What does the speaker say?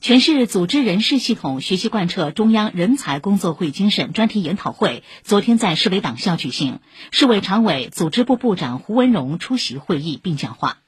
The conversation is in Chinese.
全市组织人事系统学习贯彻中央人才工作会精神专题研讨会昨天在市委党校举行。市委常委组织部部长胡文荣出席会议并讲话。